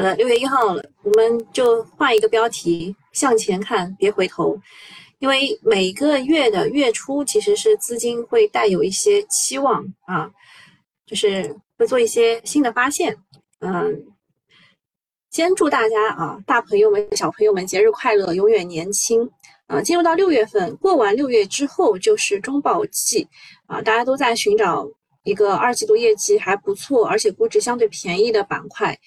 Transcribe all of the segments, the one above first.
好的，六月一号了，我们就换一个标题，向前看，别回头。因为每个月的月初其实是资金会带有一些期望啊，就是会做一些新的发现。嗯，先祝大家啊，大朋友们、小朋友们节日快乐，永远年轻啊！进入到六月份，过完六月之后就是中报季啊，大家都在寻找一个二季度业绩还不错，而且估值相对便宜的板块。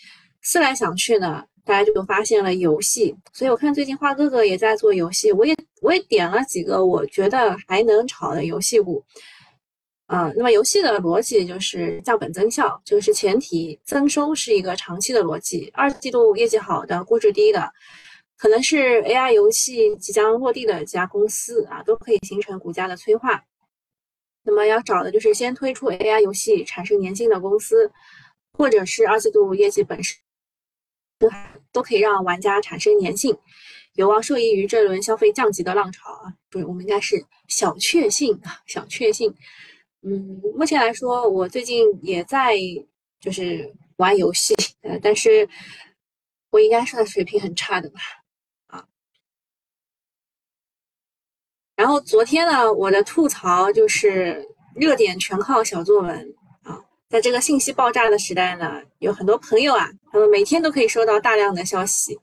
思来想去呢，大家就发现了游戏，所以我看最近花哥哥也在做游戏，我也我也点了几个我觉得还能炒的游戏股，啊，那么游戏的逻辑就是降本增效，就是前提增收是一个长期的逻辑，二季度业绩好的、估值低的，可能是 AI 游戏即将落地的几家公司啊，都可以形成股价的催化。那么要找的就是先推出 AI 游戏产生粘性的公司，或者是二季度业绩本身。都都可以让玩家产生粘性，有望受益于这轮消费降级的浪潮啊！不是，我们应该是小确幸啊，小确幸。嗯，目前来说，我最近也在就是玩游戏，呃，但是我应该算水平很差的吧？啊。然后昨天呢，我的吐槽就是热点全靠小作文。在这个信息爆炸的时代呢，有很多朋友啊，他们每天都可以收到大量的消息，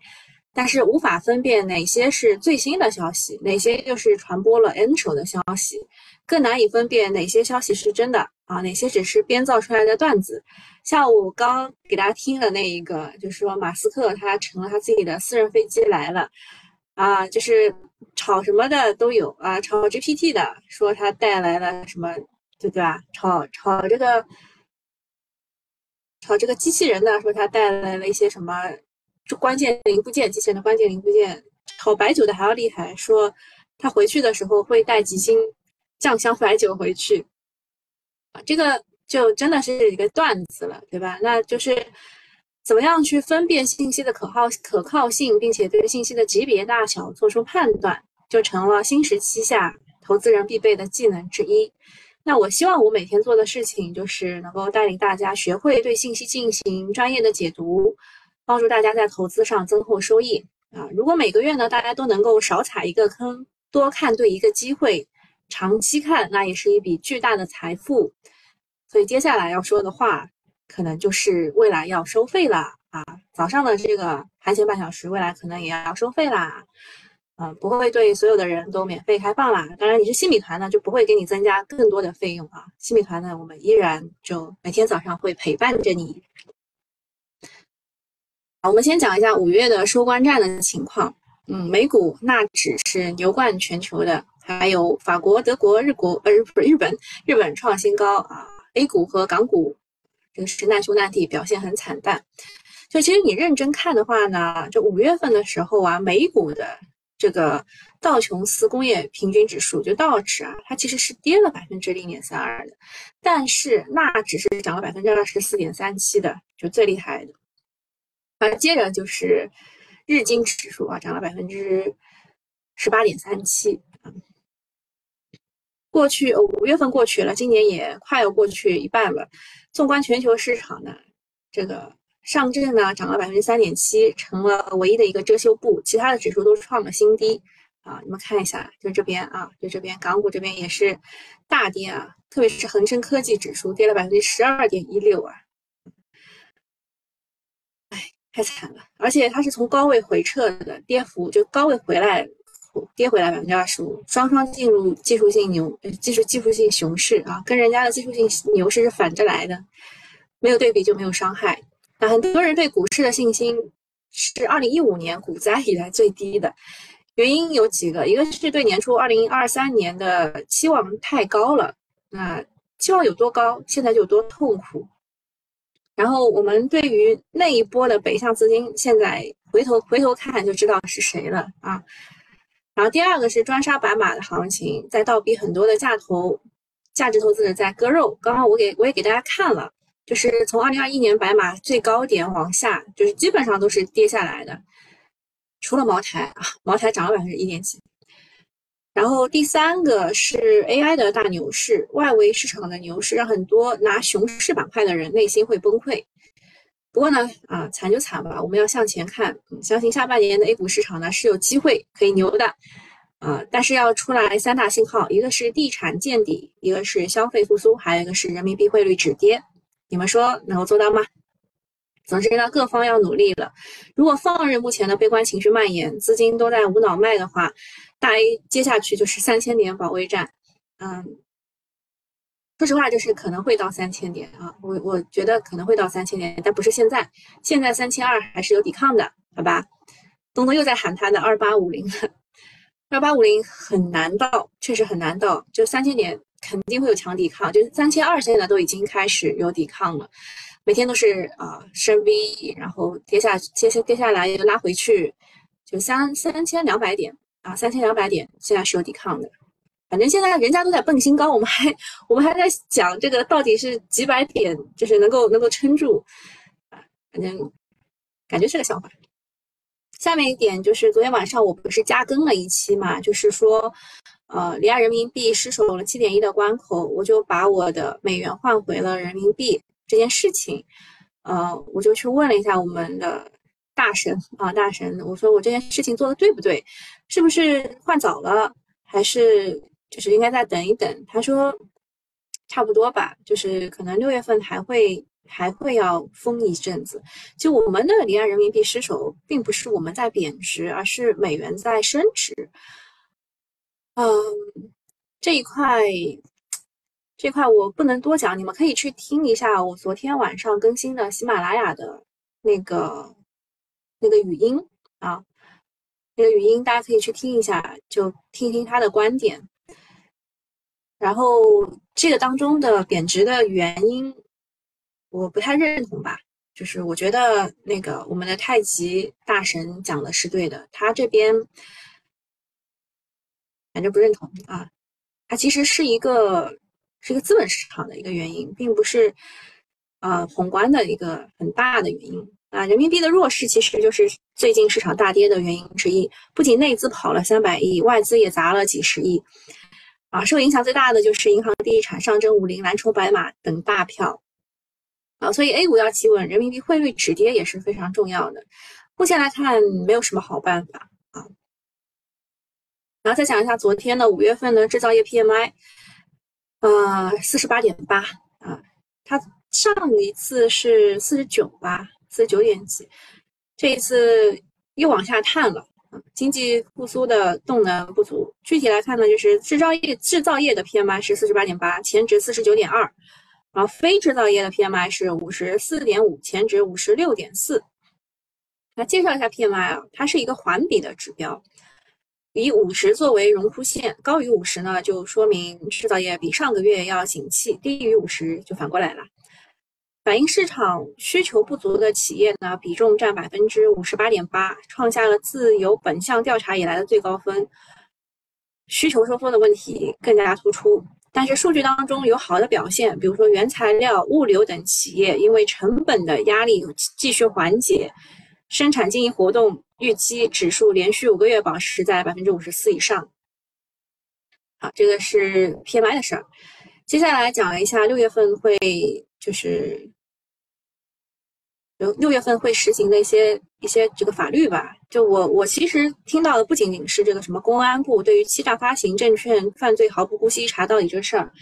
但是无法分辨哪些是最新的消息，哪些又是传播了 N 手的消息，更难以分辨哪些消息是真的啊，哪些只是编造出来的段子。像我刚给大家听的那一个，就是说马斯克他乘了他自己的私人飞机来了，啊，就是炒什么的都有啊，炒 GPT 的说他带来了什么，对对吧？炒炒这个。炒这个机器人呢，说它带来了一些什么就关键零部件，机器人的关键零部件。炒白酒的还要厉害，说他回去的时候会带几斤酱香白酒回去。啊，这个就真的是一个段子了，对吧？那就是怎么样去分辨信息的可靠可靠性，并且对信息的级别大小做出判断，就成了新时期下投资人必备的技能之一。那我希望我每天做的事情就是能够带领大家学会对信息进行专业的解读，帮助大家在投资上增厚收益啊！如果每个月呢大家都能够少踩一个坑，多看对一个机会，长期看那也是一笔巨大的财富。所以接下来要说的话，可能就是未来要收费了啊！早上的这个盘前半小时，未来可能也要收费啦。嗯，不会对所有的人都免费开放啦。当然，你是新米团呢，就不会给你增加更多的费用啊。新米团呢，我们依然就每天早上会陪伴着你。我们先讲一下五月的收官战的情况。嗯，美股纳指是牛冠全球的，还有法国、德国、日国呃不是日本，日本创新高啊。A 股和港股这个是难兄难弟，表现很惨淡。就其实你认真看的话呢，就五月份的时候啊，美股的。这个道琼斯工业平均指数就道指啊，它其实是跌了百分之零点三二的，但是纳指是涨了百分之二十四点三七的，就最厉害的。啊，接着就是日经指数啊，涨了百分之十八点三七啊。过去五月份过去了，今年也快要过去一半了。纵观全球市场呢，这个。上证呢涨了百分之三点七，成了唯一的一个遮羞布，其他的指数都创了新低啊！你们看一下，就这边啊，就这边，港股这边也是大跌啊，特别是恒生科技指数跌了百分之十二点一六啊，哎，太惨了！而且它是从高位回撤的，跌幅就高位回来，跌回来百分之二十五，双双进入技术性牛，技术技术性熊市啊，跟人家的技术性牛市是反着来的，没有对比就没有伤害。那很多人对股市的信心是二零一五年股灾以来最低的，原因有几个，一个是对年初二零二三年的期望太高了，那期望有多高，现在就有多痛苦。然后我们对于那一波的北向资金，现在回头回头看就知道是谁了啊。然后第二个是专杀白马的行情，在倒逼很多的价投价值投资者在割肉。刚刚我给我也给大家看了。就是从二零二一年白马最高点往下，就是基本上都是跌下来的，除了茅台啊，茅台涨了百分之一点几。然后第三个是 AI 的大牛市，外围市场的牛市让很多拿熊市板块的人内心会崩溃。不过呢，啊，惨就惨吧，我们要向前看，相信下半年的 A 股市场呢是有机会可以牛的，啊，但是要出来三大信号，一个是地产见底，一个是消费复苏，还有一个是人民币汇率止跌，你们说能够做到吗？总之呢，各方要努力了。如果放任目前的悲观情绪蔓延，资金都在无脑卖的话，大 A 接下去就是三千点保卫战。嗯，说实话，就是可能会到三千点啊。我我觉得可能会到三千点，但不是现在。现在三千二还是有抵抗的，好吧？东东又在喊他的二八五零了，二八五零很难到，确实很难到。就三千点肯定会有强抵抗，就是三千二现在都已经开始有抵抗了。每天都是啊升 V，然后跌下跌下跌下来又拉回去，就三三千两百点啊，三千两百点现在是有抵抗的。反正现在人家都在蹦新高，我们还 我们还在讲这个到底是几百点，就是能够能够撑住啊。反正感觉是个笑话。下面一点就是昨天晚上我不是加更了一期嘛，就是说呃离岸人民币失守了七点一的关口，我就把我的美元换回了人民币。这件事情，呃，我就去问了一下我们的大神啊，大神，我说我这件事情做的对不对？是不是换早了，还是就是应该再等一等？他说差不多吧，就是可能六月份还会还会要封一阵子。就我们的离岸人民币失守，并不是我们在贬值，而是美元在升值。嗯，这一块。这块我不能多讲，你们可以去听一下我昨天晚上更新的喜马拉雅的那个那个语音啊，那个语音大家可以去听一下，就听听他的观点。然后这个当中的贬值的原因，我不太认同吧，就是我觉得那个我们的太极大神讲的是对的，他这边反正不认同啊，它其实是一个。是一个资本市场的一个原因，并不是呃宏观的一个很大的原因啊。人民币的弱势其实就是最近市场大跌的原因之一。不仅内资跑了三百亿，外资也砸了几十亿啊。受影响最大的就是银行、地产、上证五零、蓝筹白马等大票啊。所以 A 股要企稳，人民币汇率止跌也是非常重要的。目前来看，没有什么好办法。然后再讲一下昨天的五月份的制造业 PMI。呃，四十八点八啊，它上一次是四十九吧，四十九点几，这一次又往下探了。经济复苏的动能不足，具体来看呢，就是制造业制造业的 PMI 是四十八点八，前值四十九点二，然后非制造业的 PMI 是五十四点五，前值五十六点四。来介绍一下 PMI 啊，它是一个环比的指标。以五十作为荣枯线，高于五十呢，就说明制造业比上个月要景气；低于五十就反过来了。反映市场需求不足的企业呢，比重占百分之五十八点八，创下了自有本项调查以来的最高分。需求收缩的问题更加突出，但是数据当中有好的表现，比如说原材料、物流等企业因为成本的压力继续缓解，生产经营活动。预期指数连续五个月保持在百分之五十四以上。好，这个是 PMI 的事儿。接下来讲一下六月份会就是六六月份会实行的一些一些这个法律吧。就我我其实听到的不仅仅是这个什么公安部对于欺诈发行证券犯罪毫不姑息查到底这事儿，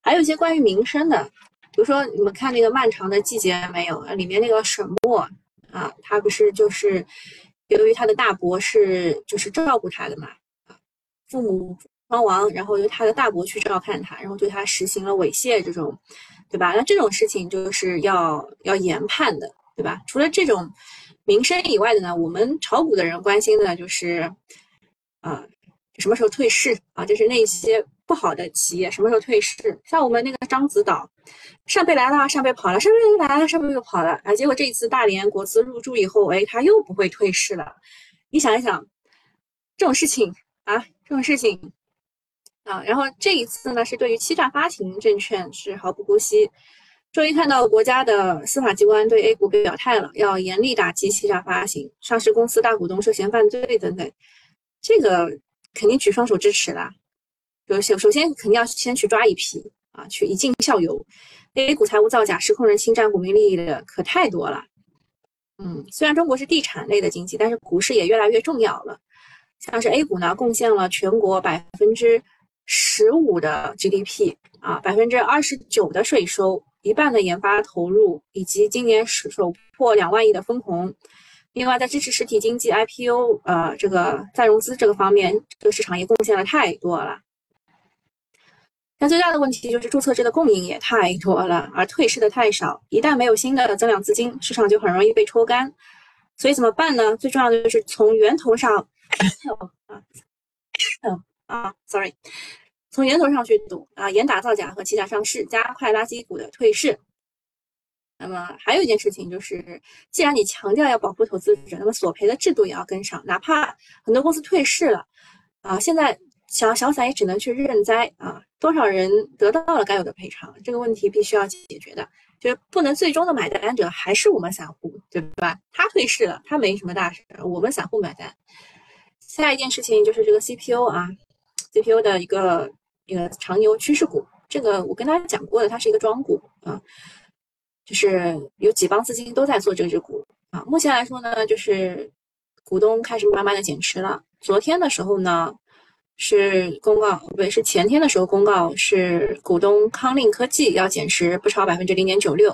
还有一些关于民生的，比如说你们看那个漫长的季节没有？里面那个沈墨啊，他不是就是。由于他的大伯是就是照顾他的嘛，啊，父母双亡，然后由他的大伯去照看他，然后对他实行了猥亵这种，对吧？那这种事情就是要要严判的，对吧？除了这种民生以外的呢，我们炒股的人关心的就是，啊，什么时候退市啊？就是那些不好的企业什么时候退市？像我们那个獐子岛。上辈来了，上辈跑了，上辈又来了，上辈又跑了啊！结果这一次大连国资入驻以后，哎，他又不会退市了。你想一想，这种事情啊，这种事情啊，然后这一次呢，是对于欺诈发行证券是毫不姑息。终于看到国家的司法机关对 A 股表态了，要严厉打击欺诈发行、上市公司大股东涉嫌犯罪等等，这个肯定举双手支持啦。首先，首先肯定要先去抓一批。啊，去以儆效尤，A 股财务造假、实控人侵占股民利益的可太多了嗯，虽然中国是地产类的经济，但是股市也越来越重要了。像是 A 股呢，贡献了全国百分之十五的 GDP 啊，百分之二十九的税收，一半的研发投入，以及今年首破两万亿的分红。另外，在支持实体经济 IPO 呃这个再融资这个方面，这个市场也贡献了太多了。但最大的问题就是注册制的供应也太多了，而退市的太少。一旦没有新的增量资金，市场就很容易被抽干。所以怎么办呢？最重要的就是从源头上啊，啊，sorry，从源头上去堵啊，严打造假和欺诈上市，加快垃圾股的退市。那么还有一件事情就是，既然你强调要保护投资者，那么索赔的制度也要跟上。哪怕很多公司退市了啊，现在小小散也只能去认栽啊。多少人得到了该有的赔偿？这个问题必须要解决的，就是不能最终的买单者还是我们散户，对吧？他退市了，他没什么大事，我们散户买单。下一件事情就是这个 CPU 啊，CPU 的一个一个长牛趋势股，这个我跟大家讲过的，它是一个庄股啊，就是有几帮资金都在做这只股啊。目前来说呢，就是股东开始慢慢的减持了。昨天的时候呢。是公告，不对，是前天的时候公告，是股东康令科技要减持不超百分之零点九六，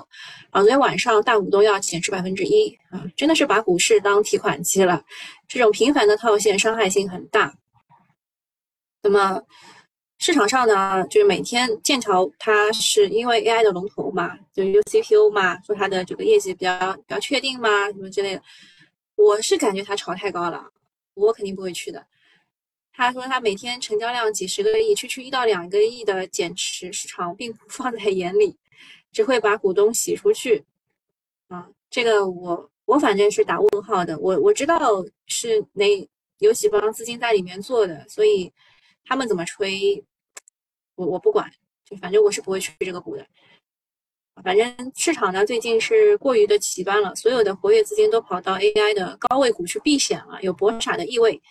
啊，昨天晚上大股东要减持百分之一，啊，真的是把股市当提款机了，这种频繁的套现伤害性很大。那么市场上呢，就是每天剑桥它是因为 AI 的龙头嘛，就 UCPU 嘛，说它的这个业绩比较比较确定嘛，什么之类的，我是感觉它炒太高了，我肯定不会去的。他说他每天成交量几十个亿，区区一到两个亿的减持，市场并不放在眼里，只会把股东洗出去。啊，这个我我反正是打问号的。我我知道是哪有几帮资金在里面做的，所以他们怎么吹，我我不管，就反正我是不会去这个股的。反正市场呢最近是过于的极端了，所有的活跃资金都跑到 AI 的高位股去避险了，有博傻的意味。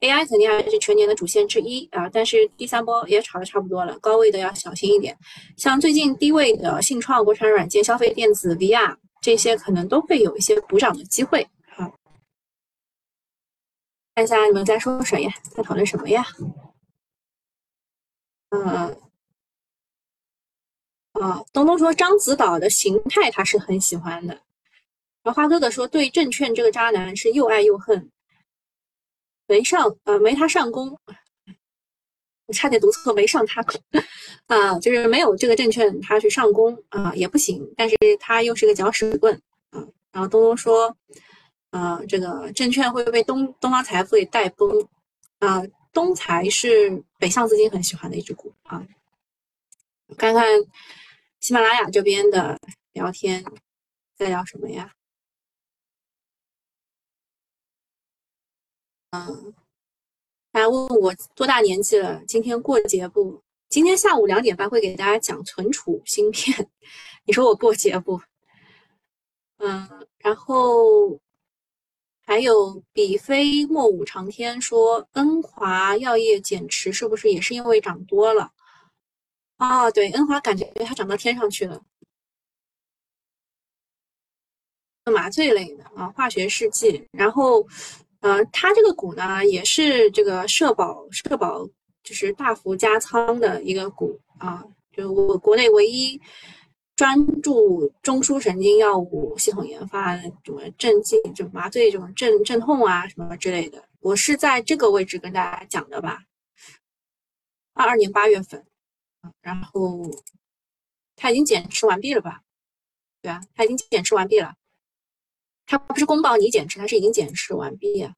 AI 肯定还是全年的主线之一啊，但是第三波也炒的差不多了，高位的要小心一点。像最近低位的信创、国产软件、消费电子、VR 这些，可能都会有一些补涨的机会。好，看一下你们在说谁呀？在讨论什么呀？嗯，啊，东东说獐子岛的形态他是很喜欢的，然后花哥哥说对证券这个渣男是又爱又恨。没上，呃，没他上攻，我差点读错，没上他，啊，就是没有这个证券他去上攻啊，也不行，但是他又是个搅屎棍，啊，然后东东说，啊，这个证券会被东东方财富给带崩，啊，东财是北向资金很喜欢的一只股啊，看看喜马拉雅这边的聊天在聊什么呀？嗯，大家问我多大年纪了？今天过节不？今天下午两点半会给大家讲存储芯片。你说我过节不？嗯，然后还有比飞莫舞长天说，恩华药业减持是不是也是因为涨多了？啊，对，恩华感觉它涨到天上去了。麻醉类的啊，化学试剂，然后。呃，它这个股呢，也是这个社保社保就是大幅加仓的一个股啊，就我国内唯一专注中枢神经药物系统研发，什么镇静、就麻醉这种镇镇痛啊什么之类的，我是在这个位置跟大家讲的吧。二二年八月份，然后它已经减持完毕了吧？对啊，它已经减持完毕了。它不是公报你减持，它是已经减持完毕呀。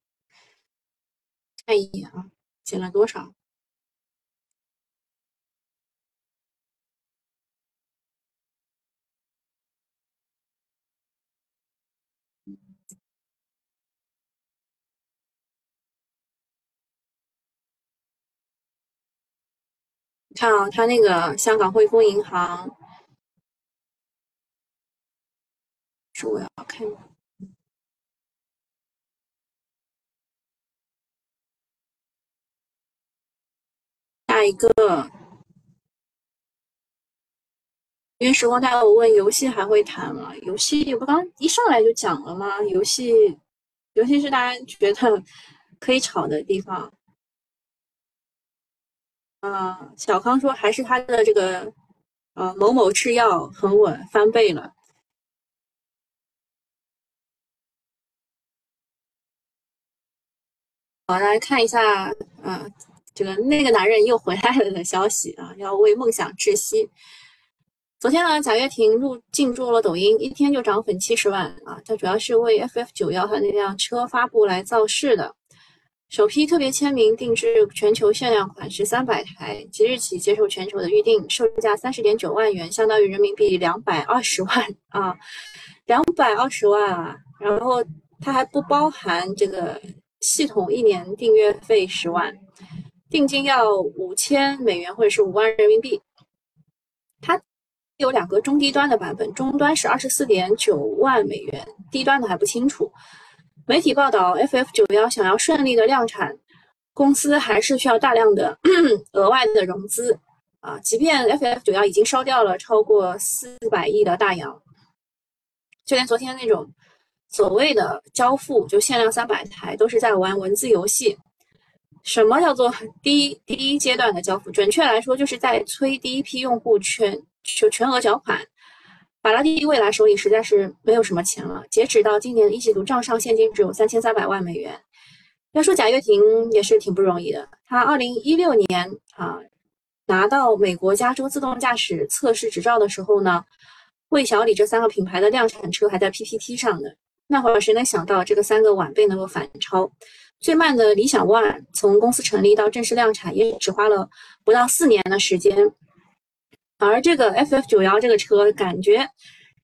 看一眼啊，减了多少？看啊，它那个香港汇丰银行，是我要看。下一个因为时光带我问游戏还会谈吗？游戏不刚一上来就讲了吗？游戏，尤其是大家觉得可以炒的地方。啊，小康说还是他的这个，呃，某某制药很稳，翻倍了。好，来看一下，啊，这个那个男人又回来了的消息啊，要为梦想窒息。昨天呢，贾跃亭入进驻了抖音，一天就涨粉七十万啊！它主要是为 FF 九幺和那辆车发布来造势的。首批特别签名定制全球限量款是三百台，即日起接受全球的预定，售价三十点九万元，相当于人民币两百二十万啊，两百二十万啊！然后它还不包含这个系统一年订阅费十万，定金要五千美元或者是五万人民币。它。有两个中低端的版本，中端是二十四点九万美元，低端的还不清楚。媒体报道，FF 九幺想要顺利的量产，公司还是需要大量的 额外的融资啊。即便 FF 九幺已经烧掉了超过四百亿的大洋，就连昨天那种所谓的交付就限量三百台，都是在玩文字游戏。什么叫做第一第一阶段的交付？准确来说，就是在催第一批用户全。就全额缴款，法拉第未来手里实在是没有什么钱了。截止到今年一季度，账上现金只有三千三百万美元。要说贾跃亭也是挺不容易的，他二零一六年啊拿到美国加州自动驾驶测试执照的时候呢，魏小李这三个品牌的量产车还在 PPT 上呢。那会儿谁能想到这个三个晚辈能够反超？最慢的理想 ONE 从公司成立到正式量产也只花了不到四年的时间。而这个 FF 九幺这个车，感觉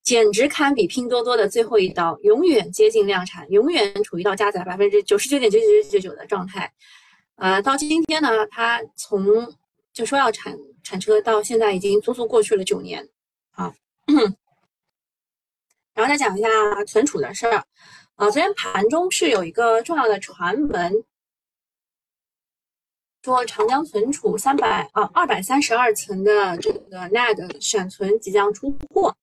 简直堪比拼多多的最后一刀，永远接近量产，永远处于到加载百分之九十九点九九九九九的状态。呃，到今天呢，它从就说要产产车到现在已经足足过去了九年啊。然后再讲一下存储的事儿啊，昨天盘中是有一个重要的传闻。说长江存储三百啊二百三十二层的这个 NAND 闪存即将出货。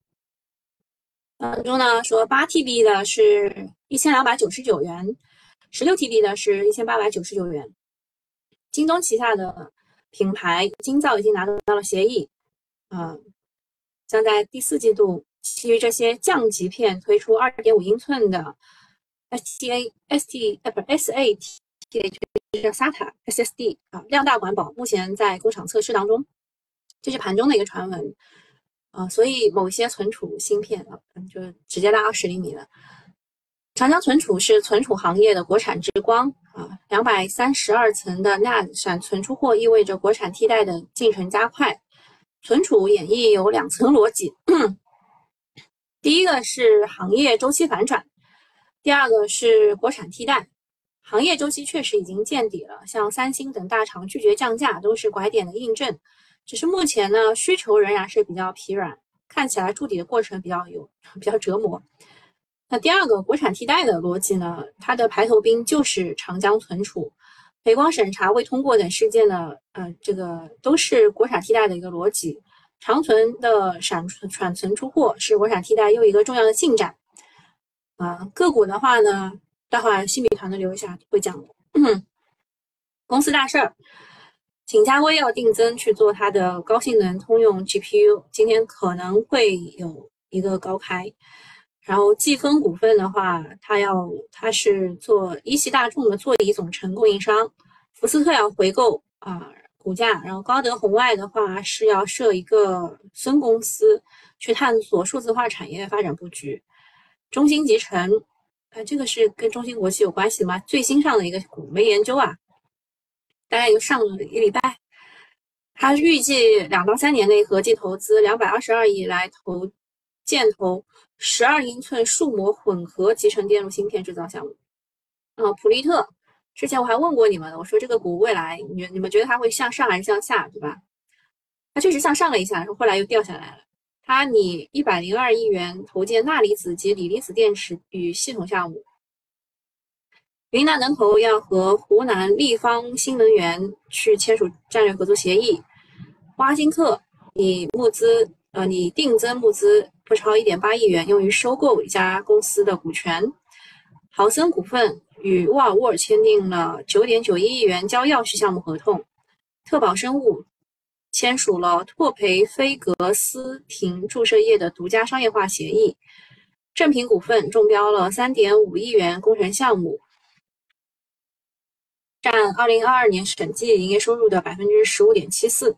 当中呢说八 TB 的是一千两百九十九元，十六 TB 的是一千八百九十九元。京东旗下的品牌京造已经拿到了协议，啊，将在第四季度基于这些降级片推出二点五英寸的 STA ST 呃不 SAT。叫 SATA SSD 啊，量大管饱，目前在工厂测试当中，这是盘中的一个传闻啊，所以某些存储芯片啊，就直接拉二十厘米了。长江存储是存储行业的国产之光啊，两百三十二层的 NAND 闪存出货，意味着国产替代的进程加快。存储演绎有两层逻辑，第一个是行业周期反转，第二个是国产替代。行业周期确实已经见底了，像三星等大厂拒绝降价都是拐点的印证。只是目前呢，需求仍然是比较疲软，看起来筑底的过程比较有 比较折磨。那第二个国产替代的逻辑呢，它的排头兵就是长江存储，北光审查未通过等事件呢，呃，这个都是国产替代的一个逻辑。长存的闪存闪存出货是国产替代又一个重要的进展。啊，个股的话呢？待会儿新米团的留一下会讲的。公司大事儿，景嘉微要定增去做它的高性能通用 GPU，今天可能会有一个高开。然后季风股份的话，它要它是做一汽大众的座椅总成供应商，福斯特要回购啊股价。然后高德红外的话是要设一个分公司去探索数字化产业发展布局。中芯集成。哎，这个是跟中芯国际有关系的吗？最新上的一个股没研究啊，大概又上了一礼拜。他预计两到三年内合计投资两百二十二亿来投建投十二英寸数模混合集成电路芯片制造项目。啊，普利特，之前我还问过你们，我说这个股未来你你们觉得它会向上还是向下，对吧？它确实向上了一下，然后后来又掉下来了。它拟一百零二亿元投建钠离子及锂离子电池与系统项目。云南能投要和湖南立方新能源去签署战略合作协议。挖金客拟募资呃，拟定增募资不超一点八亿元，用于收购一家公司的股权。豪森股份与沃尔沃签订了九点九一亿元交钥匙项目合同。特宝生物签署了拓培菲格斯廷注射液的独家商业化协议。正品股份中标了三点五亿元工程项目。占二零二二年审计营业收入的百分之十五点七四。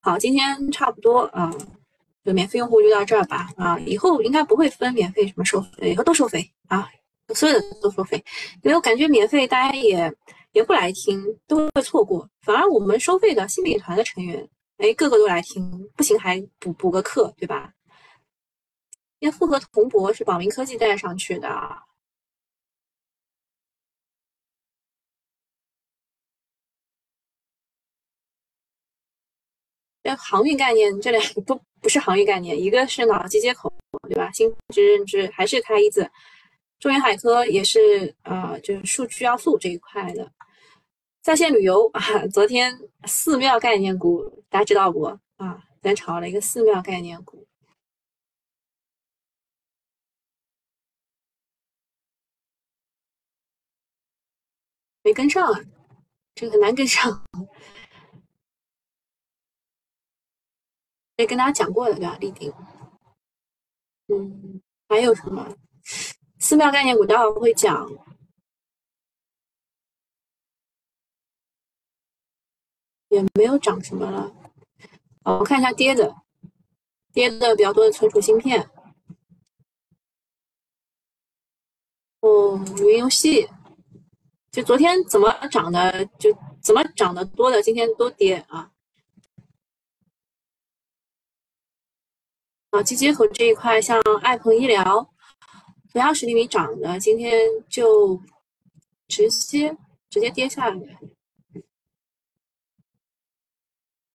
好，今天差不多啊，就免费用户就到这儿吧啊，以后应该不会分免费什么收费，以后都收费啊，所有的都收费，因为我感觉免费大家也也不来听，都会错过，反而我们收费的新美团的成员，哎，个个都来听，不行还补补个课，对吧？因为复合铜箔是宝明科技带上去的。这航运概念，这两个不不是航运概念，一个是脑机接口，对吧？心智认知还是开一字，中原海科也是呃，就是数据要素这一块的。在线旅游啊，昨天寺庙概念股大家知道不啊？咱炒了一个寺庙概念股，没跟上啊，这个很难跟上。也跟大家讲过的对吧？立鼎，嗯，还有什么？寺庙概念股待会会讲，也没有涨什么了。我看一下跌的，跌的比较多的存储芯片，哦，云游戏，就昨天怎么涨的，就怎么涨的多的，今天都跌啊。脑机接口这一块，像爱朋医疗，不要十厘米涨的，今天就直接直接跌下来。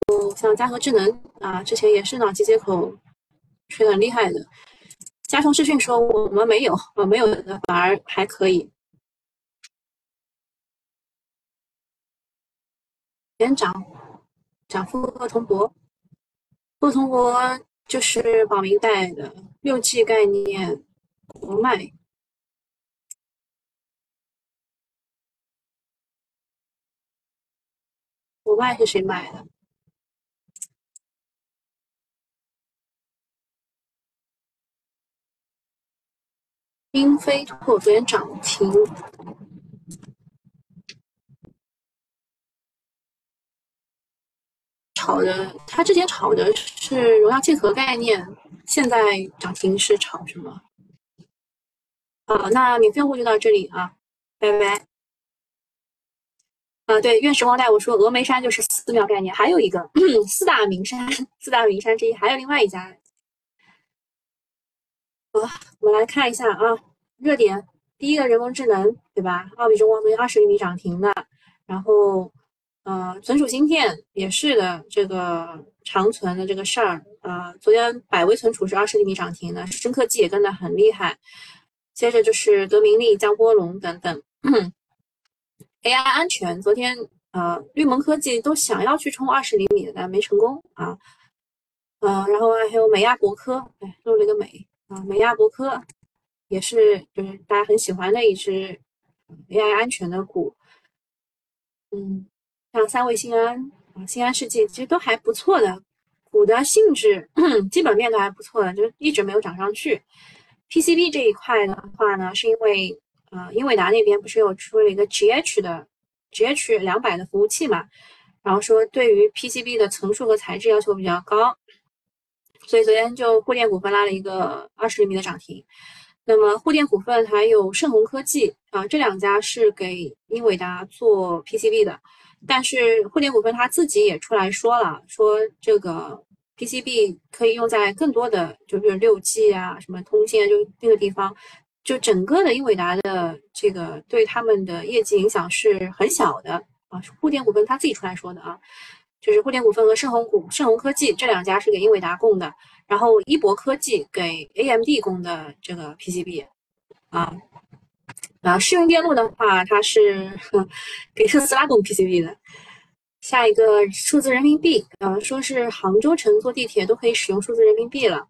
嗯，像嘉禾智能啊，之前也是脑机接口吹的很厉害的。嘉诚视讯说我们没有，啊没有的反而还可以。连涨，涨幅和铜箔，复合铜箔。就是宝明带的六 G 概念，国脉，国脉是谁买的？英飞拓昨天涨停。炒的，他之前炒的是荣耀竞合概念，现在涨停是炒什么？好，那免费用户就到这里啊，拜拜。啊，对，愿时光带我说峨眉山就是寺庙概念，还有一个 四大名山，四大名山之一，还有另外一家。好，我们来看一下啊，热点第一个人工智能，对吧？奥比中光昨天二十厘米涨停的，然后。呃，存储芯片也是的，这个长存的这个事儿啊，昨天百威存储是二十厘米涨停的，深科技也跟得很厉害。接着就是德明利、江波龙等等。AI 安全，昨天呃绿盟科技都想要去冲二十厘米的，但没成功啊。呃，然后还有美亚博科，哎，漏了一个美啊，美亚博科也是就是大家很喜欢的一只 AI 安全的股，嗯。像三位新安啊，新安世纪其实都还不错的，股的性质 基本面都还不错的，就是一直没有涨上去。PCB 这一块的话呢，是因为啊，英伟达那边不是有出了一个 GH 的 GH 两百的服务器嘛，然后说对于 PCB 的层数和材质要求比较高，所以昨天就沪电股份拉了一个二十厘米的涨停。那么沪电股份还有盛虹科技啊，这两家是给英伟达做 PCB 的。但是沪电股份他自己也出来说了，说这个 PCB 可以用在更多的，就是六 G 啊，什么通信啊，就那个地方，就整个的英伟达的这个对他们的业绩影响是很小的啊。沪电股份他自己出来说的啊，就是沪电股份和盛虹股、盛虹科技这两家是给英伟达供的，然后一博科技给 AMD 供的这个 PCB 啊。啊，世用电路的话，它是 给特斯拉供 PCB 的，下一个数字人民币，呃，说是杭州城坐地铁都可以使用数字人民币了。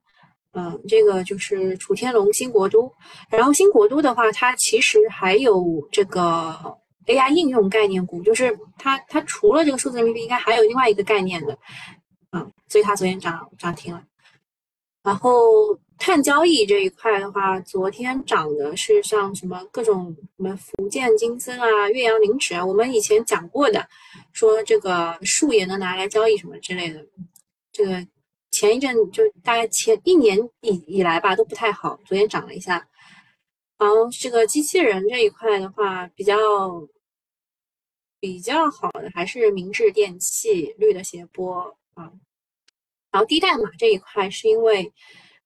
嗯，这个就是楚天龙新国都。然后新国都的话，它其实还有这个 AI 应用概念股，就是它它除了这个数字人民币，应该还有另外一个概念的。嗯，所以它昨天涨涨停了。然后碳交易这一块的话，昨天涨的是像什么各种什么福建金森啊、岳阳磷脂啊，我们以前讲过的，说这个树也能拿来交易什么之类的。这个前一阵就大概前一年以以来吧，都不太好。昨天涨了一下。然后这个机器人这一块的话，比较比较好的还是明治电器、绿的斜波啊。然后低代码这一块是因为，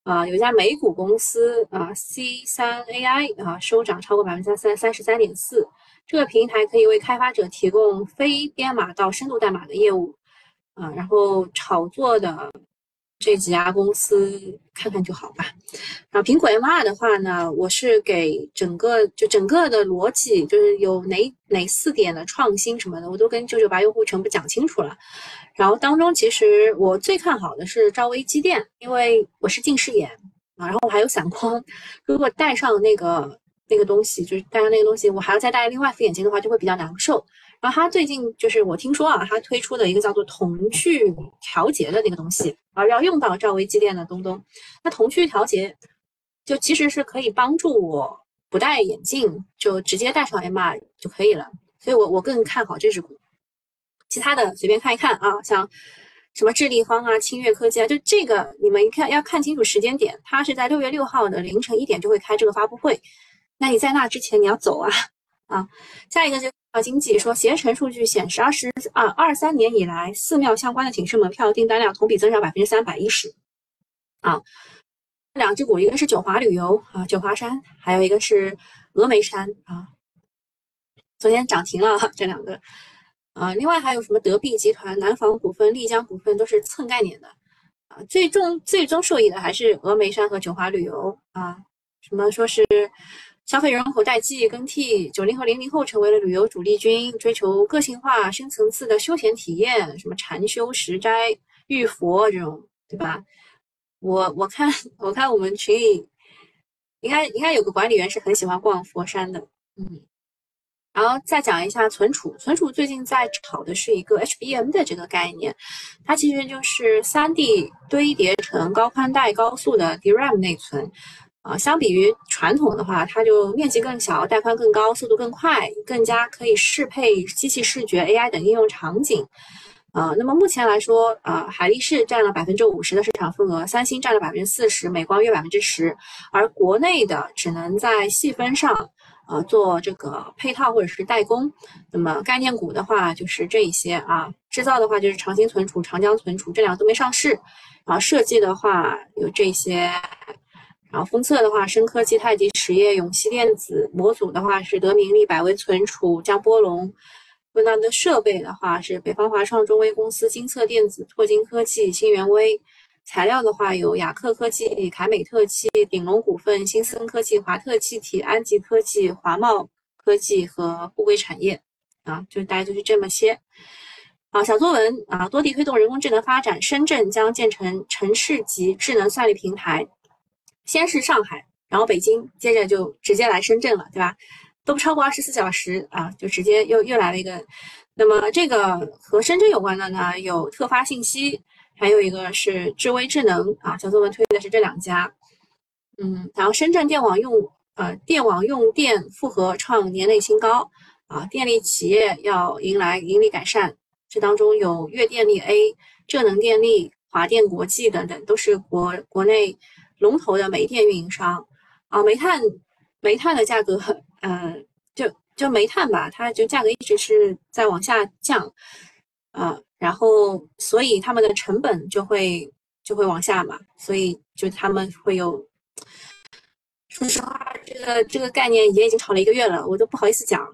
啊，有一家美股公司啊，C 三 AI 啊，收涨超过百分之三三十三点四。这个平台可以为开发者提供非编码到深度代码的业务，啊，然后炒作的。这几家公司看看就好吧。然后苹果 M 二的话呢，我是给整个就整个的逻辑，就是有哪哪四点的创新什么的，我都跟九九八用户全部讲清楚了。然后当中其实我最看好的是兆微机电，因为我是近视眼啊，然后我还有散光，如果戴上那个那个东西，就是戴上那个东西，我还要再戴另外一副眼镜的话，就会比较难受。然后他最近就是我听说啊，他推出的一个叫做瞳距调节的那个东西啊，要用到兆微机电的东东。那瞳距调节就其实是可以帮助我不戴眼镜就直接戴上 MR 就可以了，所以我我更看好这只股。其他的随便看一看啊，像什么智立方啊、清越科技啊，就这个你们一看要看清楚时间点，它是在六月六号的凌晨一点就会开这个发布会，那你在那之前你要走啊啊。下一个就。啊，经济说，携程数据显示，二十啊二三年以来，寺庙相关的警示门票订单量同比增长百分之三百一十。啊，两只股，一个是九华旅游啊，九华山，还有一个是峨眉山啊。昨天涨停了这两个。啊，另外还有什么德币集团、南方股份、丽江股份都是蹭概念的。啊，最终最终受益的还是峨眉山和九华旅游啊。什么说是？消费人口代际更替，九零后、零零后成为了旅游主力军，追求个性化、深层次的休闲体验，什么禅修、石斋、遇佛这种，对吧？我我看我看我们群里应该应该有个管理员是很喜欢逛佛山的，嗯。然后再讲一下存储，存储最近在炒的是一个 HBM 的这个概念，它其实就是三 D 堆叠成高宽带高速的 DRAM 内存。啊，相比于传统的话，它就面积更小，带宽更高，速度更快，更加可以适配机器视觉、AI 等应用场景。啊，那么目前来说，啊，海力士占了百分之五十的市场份额，三星占了百分之四十，美光约百分之十，而国内的只能在细分上，呃，做这个配套或者是代工。那么概念股的话，就是这一些啊，制造的话就是长兴存储、长江存储，这两个都没上市。然后设计的话有这些。然后封测的话，深科技、太极实业、永熙电子；模组的话是德明利、百威存储、江波龙。问到的设备的话是北方华创、中微公司、金策电子、拓金科技、新源微。材料的话有雅克科技、凯美特气、鼎龙股份、新森科技、华特气体、安吉科技、华茂科技和互硅产业。啊，就大概就是这么些。啊，小作文啊，多地推动人工智能发展，深圳将建成城市级智能算力平台。先是上海，然后北京，接着就直接来深圳了，对吧？都不超过二十四小时啊，就直接又又来了一个。那么这个和深圳有关的呢，有特发信息，还有一个是智威智能啊。小作文推的是这两家，嗯，然后深圳电网用呃电网用电负荷创年内新高啊，电力企业要迎来盈利改善，这当中有粤电力 A、浙能电力、华电国际等等，都是国国内。龙头的煤电运营商啊，煤炭煤炭的价格，嗯，就就煤炭吧，它就价格一直是在往下降，啊，然后所以他们的成本就会就会往下嘛，所以就他们会有。说实话，这个这个概念也已经炒了一个月了，我都不好意思讲，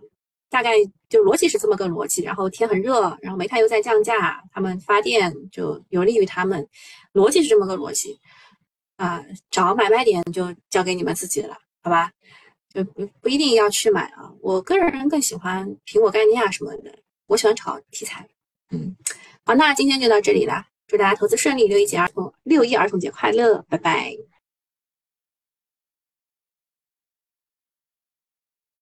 大概就逻辑是这么个逻辑。然后天很热，然后煤炭又在降价，他们发电就有利于他们，逻辑是这么个逻辑。啊，找买卖点就交给你们自己了，好吧？就不不一定要去买啊。我个人更喜欢苹果概念啊什么的，我喜欢炒题材。嗯，好，那今天就到这里了，祝大家投资顺利，六一节儿童六一儿童节快乐，拜拜。